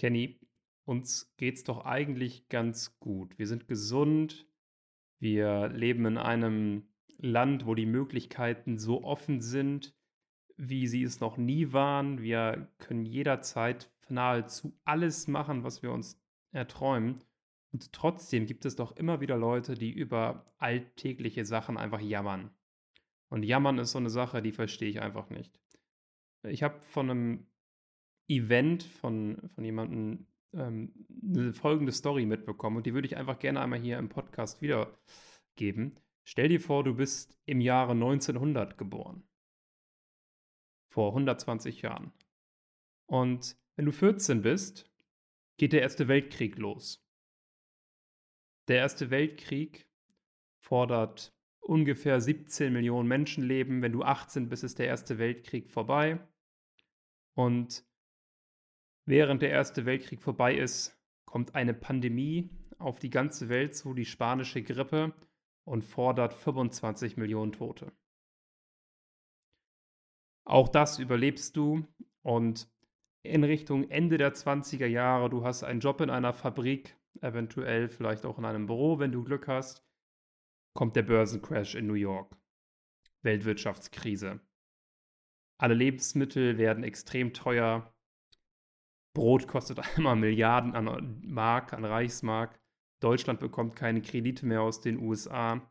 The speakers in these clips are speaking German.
Kenny, uns geht's doch eigentlich ganz gut. Wir sind gesund. Wir leben in einem Land, wo die Möglichkeiten so offen sind, wie sie es noch nie waren. Wir können jederzeit nahezu alles machen, was wir uns erträumen. Und trotzdem gibt es doch immer wieder Leute, die über alltägliche Sachen einfach jammern. Und jammern ist so eine Sache, die verstehe ich einfach nicht. Ich habe von einem Event von, von jemandem ähm, eine folgende Story mitbekommen und die würde ich einfach gerne einmal hier im Podcast wiedergeben. Stell dir vor, du bist im Jahre 1900 geboren. Vor 120 Jahren. Und wenn du 14 bist, geht der Erste Weltkrieg los. Der Erste Weltkrieg fordert ungefähr 17 Millionen Menschenleben. Wenn du 18 bist, ist der Erste Weltkrieg vorbei. Und während der Erste Weltkrieg vorbei ist, kommt eine Pandemie auf die ganze Welt zu, die spanische Grippe, und fordert 25 Millionen Tote. Auch das überlebst du und in Richtung Ende der 20er Jahre, du hast einen Job in einer Fabrik, eventuell vielleicht auch in einem Büro, wenn du Glück hast, kommt der Börsencrash in New York. Weltwirtschaftskrise. Alle Lebensmittel werden extrem teuer. Brot kostet einmal Milliarden an Mark, an Reichsmark. Deutschland bekommt keine Kredite mehr aus den USA.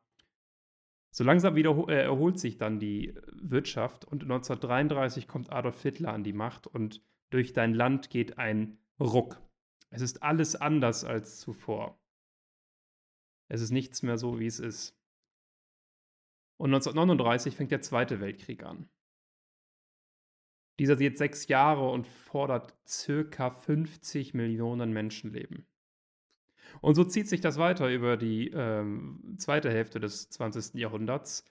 So langsam wieder äh, erholt sich dann die Wirtschaft und 1933 kommt Adolf Hitler an die Macht und durch dein Land geht ein Ruck. Es ist alles anders als zuvor. Es ist nichts mehr so, wie es ist. Und 1939 fängt der Zweite Weltkrieg an. Dieser geht sechs Jahre und fordert circa 50 Millionen Menschenleben. Und so zieht sich das weiter über die ähm, zweite Hälfte des 20. Jahrhunderts.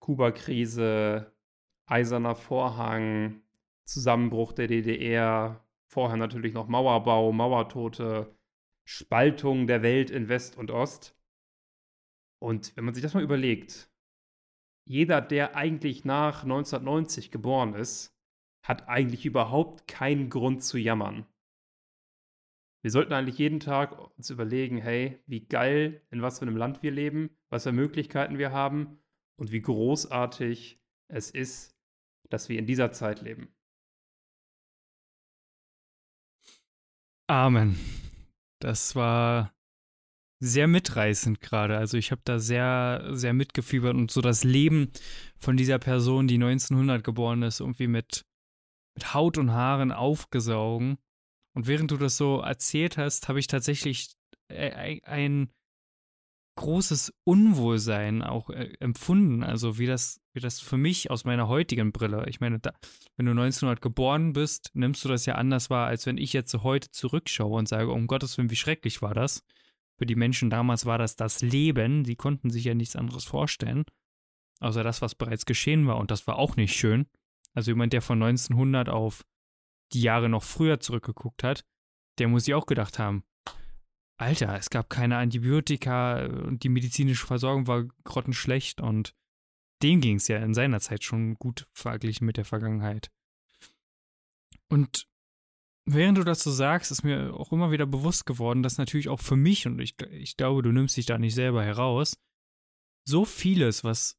Kuba-Krise, Eiserner Vorhang, Zusammenbruch der DDR, vorher natürlich noch Mauerbau, Mauertote, Spaltung der Welt in West und Ost. Und wenn man sich das mal überlegt, jeder, der eigentlich nach 1990 geboren ist, hat eigentlich überhaupt keinen Grund zu jammern. Wir sollten eigentlich jeden Tag uns überlegen, hey, wie geil, in was für einem Land wir leben, was für Möglichkeiten wir haben und wie großartig es ist, dass wir in dieser Zeit leben. Amen. Das war sehr mitreißend gerade. Also ich habe da sehr, sehr mitgefiebert und so das Leben von dieser Person, die 1900 geboren ist, irgendwie mit, mit Haut und Haaren aufgesaugen. Und während du das so erzählt hast, habe ich tatsächlich äh, ein großes Unwohlsein auch äh, empfunden. Also wie das, wie das für mich aus meiner heutigen Brille. Ich meine, da, wenn du 1900 geboren bist, nimmst du das ja anders wahr, als wenn ich jetzt heute zurückschaue und sage, um Gottes Willen, wie schrecklich war das. Für die Menschen damals war das das Leben. Sie konnten sich ja nichts anderes vorstellen, außer das, was bereits geschehen war. Und das war auch nicht schön. Also jemand, der von 1900 auf die Jahre noch früher zurückgeguckt hat, der muss sich auch gedacht haben, Alter, es gab keine Antibiotika und die medizinische Versorgung war grottenschlecht und dem ging es ja in seiner Zeit schon gut verglichen mit der Vergangenheit. Und während du das so sagst, ist mir auch immer wieder bewusst geworden, dass natürlich auch für mich, und ich, ich glaube, du nimmst dich da nicht selber heraus, so vieles, was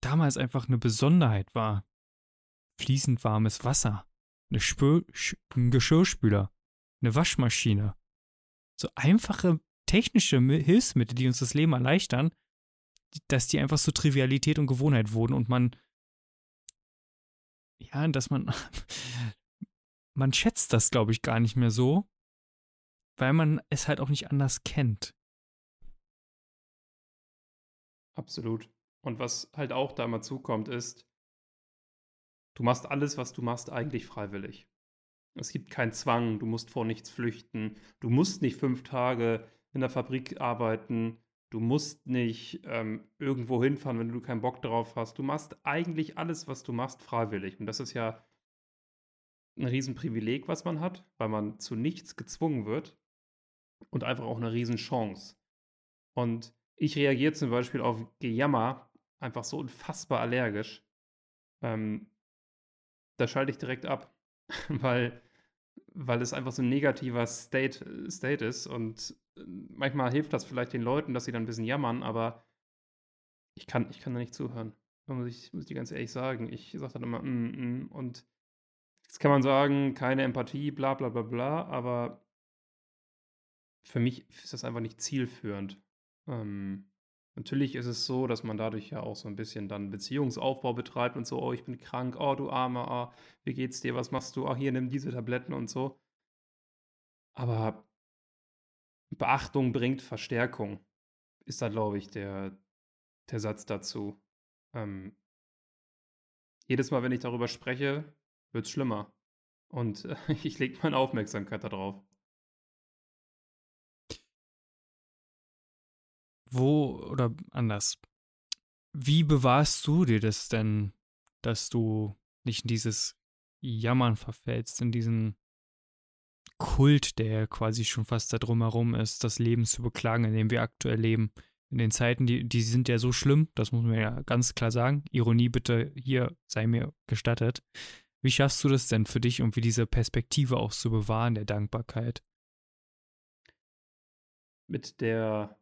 damals einfach eine Besonderheit war. Fließend warmes Wasser, eine Spö ein Geschirrspüler, eine Waschmaschine, so einfache technische Hilfsmittel, die uns das Leben erleichtern, dass die einfach so Trivialität und Gewohnheit wurden und man, ja, dass man, man schätzt das, glaube ich, gar nicht mehr so, weil man es halt auch nicht anders kennt. Absolut. Und was halt auch da mal zukommt, ist, du machst alles, was du machst, eigentlich freiwillig. Es gibt keinen Zwang, du musst vor nichts flüchten, du musst nicht fünf Tage in der Fabrik arbeiten, du musst nicht ähm, irgendwo hinfahren, wenn du keinen Bock drauf hast. Du machst eigentlich alles, was du machst, freiwillig. Und das ist ja ein Riesenprivileg, was man hat, weil man zu nichts gezwungen wird und einfach auch eine Riesenchance. Und ich reagiere zum Beispiel auf Gejammer einfach so unfassbar allergisch. Ähm, da schalte ich direkt ab, weil weil es einfach so ein negativer State, State ist. Und äh, manchmal hilft das vielleicht den Leuten, dass sie dann ein bisschen jammern, aber ich kann, ich kann da nicht zuhören. Da muss ich, muss ich ganz ehrlich sagen. Ich sage dann immer, mm, mm, und jetzt kann man sagen, keine Empathie, bla bla bla bla, aber für mich ist das einfach nicht zielführend. Ähm, natürlich ist es so, dass man dadurch ja auch so ein bisschen dann Beziehungsaufbau betreibt und so, oh, ich bin krank, oh, du Armer, oh, wie geht's dir, was machst du, oh, hier, nimm diese Tabletten und so. Aber Beachtung bringt Verstärkung, ist da, glaube ich, der, der Satz dazu. Ähm, jedes Mal, wenn ich darüber spreche, wird es schlimmer. Und äh, ich lege meine Aufmerksamkeit darauf. Wo oder anders? Wie bewahrst du dir das denn, dass du nicht in dieses Jammern verfällst, in diesen Kult, der quasi schon fast da drumherum ist, das Leben zu beklagen, in dem wir aktuell leben? In den Zeiten, die, die sind ja so schlimm, das muss man ja ganz klar sagen. Ironie bitte hier sei mir gestattet. Wie schaffst du das denn für dich, um wie diese Perspektive auch zu bewahren, der Dankbarkeit? Mit der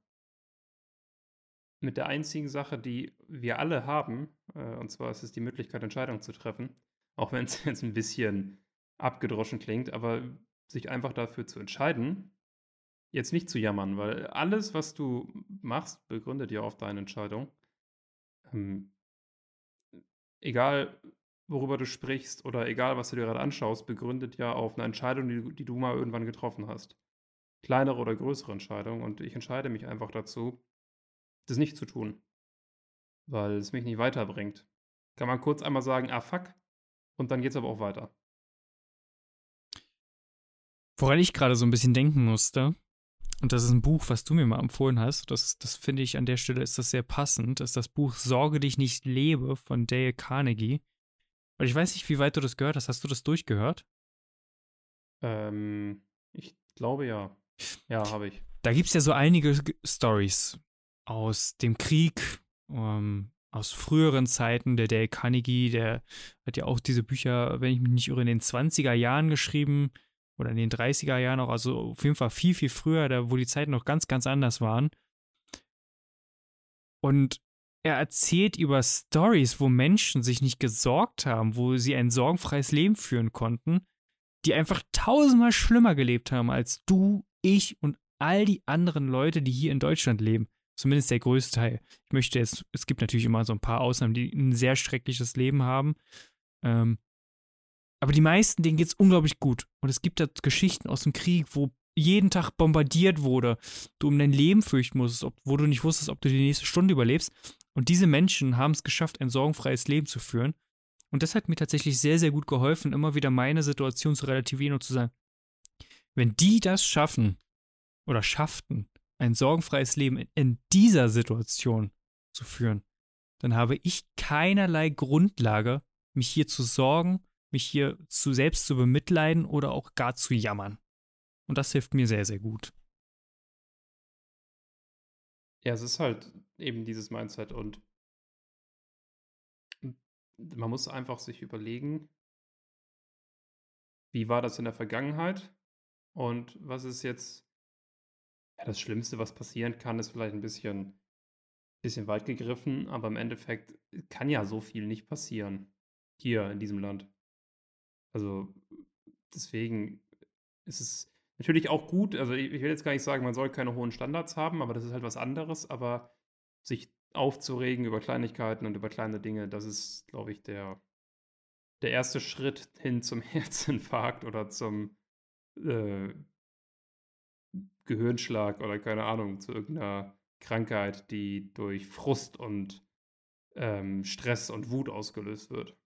mit der einzigen Sache, die wir alle haben, äh, und zwar ist es die Möglichkeit, Entscheidungen zu treffen, auch wenn es jetzt ein bisschen abgedroschen klingt, aber sich einfach dafür zu entscheiden, jetzt nicht zu jammern, weil alles, was du machst, begründet ja auf deine Entscheidung. Ähm, egal, worüber du sprichst oder egal, was du dir gerade anschaust, begründet ja auf eine Entscheidung, die, die du mal irgendwann getroffen hast. Kleinere oder größere Entscheidung. Und ich entscheide mich einfach dazu, das nicht zu tun, weil es mich nicht weiterbringt. Kann man kurz einmal sagen, ah fuck, und dann geht es aber auch weiter. Woran ich gerade so ein bisschen denken musste, und das ist ein Buch, was du mir mal empfohlen hast, das, das finde ich an der Stelle ist das sehr passend, ist das Buch Sorge dich nicht lebe von Dale Carnegie. Und ich weiß nicht, wie weit du das gehört hast. Hast du das durchgehört? Ähm, ich glaube ja. Ja, habe ich. Da gibt es ja so einige Stories aus dem Krieg, ähm, aus früheren Zeiten. Der Dale Carnegie, der hat ja auch diese Bücher, wenn ich mich nicht irre, in den 20er Jahren geschrieben oder in den 30er Jahren auch, also auf jeden Fall viel, viel früher, da wo die Zeiten noch ganz, ganz anders waren. Und er erzählt über Stories, wo Menschen sich nicht gesorgt haben, wo sie ein sorgenfreies Leben führen konnten, die einfach tausendmal schlimmer gelebt haben als du, ich und all die anderen Leute, die hier in Deutschland leben. Zumindest der größte Teil. Ich möchte jetzt, es gibt natürlich immer so ein paar Ausnahmen, die ein sehr schreckliches Leben haben. Ähm, aber die meisten, denen geht es unglaublich gut. Und es gibt da Geschichten aus dem Krieg, wo jeden Tag bombardiert wurde, du um dein Leben fürchten musstest, ob, wo du nicht wusstest, ob du die nächste Stunde überlebst. Und diese Menschen haben es geschafft, ein sorgenfreies Leben zu führen. Und das hat mir tatsächlich sehr, sehr gut geholfen, immer wieder meine Situation zu relativieren und zu sagen, wenn die das schaffen oder schafften, ein sorgenfreies Leben in dieser Situation zu führen, dann habe ich keinerlei Grundlage, mich hier zu sorgen, mich hier zu selbst zu bemitleiden oder auch gar zu jammern. Und das hilft mir sehr, sehr gut. Ja, es ist halt eben dieses Mindset und man muss einfach sich überlegen, wie war das in der Vergangenheit und was ist jetzt ja, das Schlimmste, was passieren kann, ist vielleicht ein bisschen, bisschen weit gegriffen, aber im Endeffekt kann ja so viel nicht passieren. Hier in diesem Land. Also deswegen ist es natürlich auch gut, also ich, ich will jetzt gar nicht sagen, man soll keine hohen Standards haben, aber das ist halt was anderes, aber sich aufzuregen über Kleinigkeiten und über kleine Dinge, das ist, glaube ich, der, der erste Schritt hin zum Herzinfarkt oder zum äh, Gehirnschlag oder keine Ahnung, zu irgendeiner Krankheit, die durch Frust und ähm, Stress und Wut ausgelöst wird.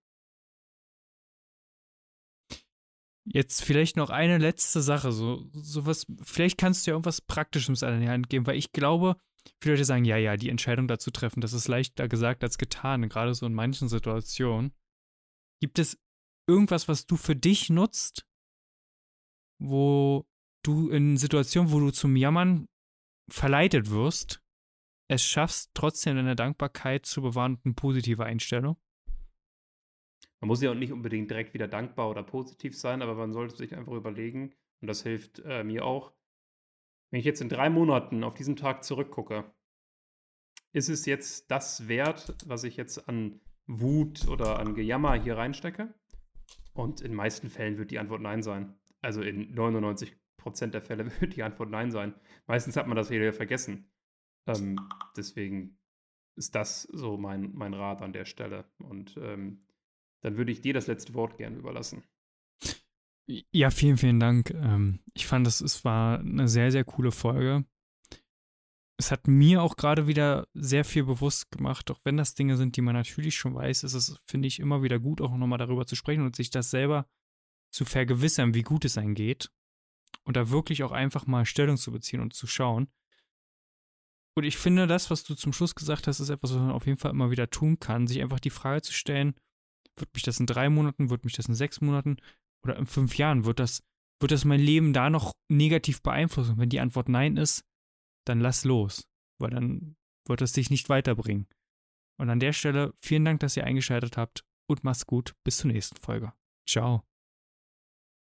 Jetzt vielleicht noch eine letzte Sache, so sowas, vielleicht kannst du ja irgendwas Praktisches an die Hand geben, weil ich glaube, viele Leute sagen, ja, ja, die Entscheidung dazu treffen, das ist leichter gesagt als getan, gerade so in manchen Situationen. Gibt es irgendwas, was du für dich nutzt, wo du in Situationen, wo du zum Jammern verleitet wirst, es schaffst, trotzdem deine Dankbarkeit zu bewahren und eine positive Einstellung? Man muss ja auch nicht unbedingt direkt wieder dankbar oder positiv sein, aber man sollte sich einfach überlegen, und das hilft äh, mir auch, wenn ich jetzt in drei Monaten auf diesen Tag zurückgucke, ist es jetzt das wert, was ich jetzt an Wut oder an Gejammer hier reinstecke? Und in meisten Fällen wird die Antwort Nein sein. Also in 99 der Fälle wird die Antwort Nein sein. Meistens hat man das wieder vergessen. Ähm, deswegen ist das so mein, mein Rat an der Stelle. Und ähm, dann würde ich dir das letzte Wort gerne überlassen. Ja, vielen, vielen Dank. Ähm, ich fand, das, es war eine sehr, sehr coole Folge. Es hat mir auch gerade wieder sehr viel bewusst gemacht, auch wenn das Dinge sind, die man natürlich schon weiß, ist es, finde ich, immer wieder gut, auch nochmal darüber zu sprechen und sich das selber zu vergewissern, wie gut es einem geht. Und da wirklich auch einfach mal Stellung zu beziehen und zu schauen. Und ich finde, das, was du zum Schluss gesagt hast, ist etwas, was man auf jeden Fall immer wieder tun kann, sich einfach die Frage zu stellen, wird mich das in drei Monaten, wird mich das in sechs Monaten oder in fünf Jahren, wird das, wird das mein Leben da noch negativ beeinflussen? Und wenn die Antwort nein ist, dann lass los, weil dann wird es dich nicht weiterbringen. Und an der Stelle vielen Dank, dass ihr eingeschaltet habt und mach's gut. Bis zur nächsten Folge. Ciao.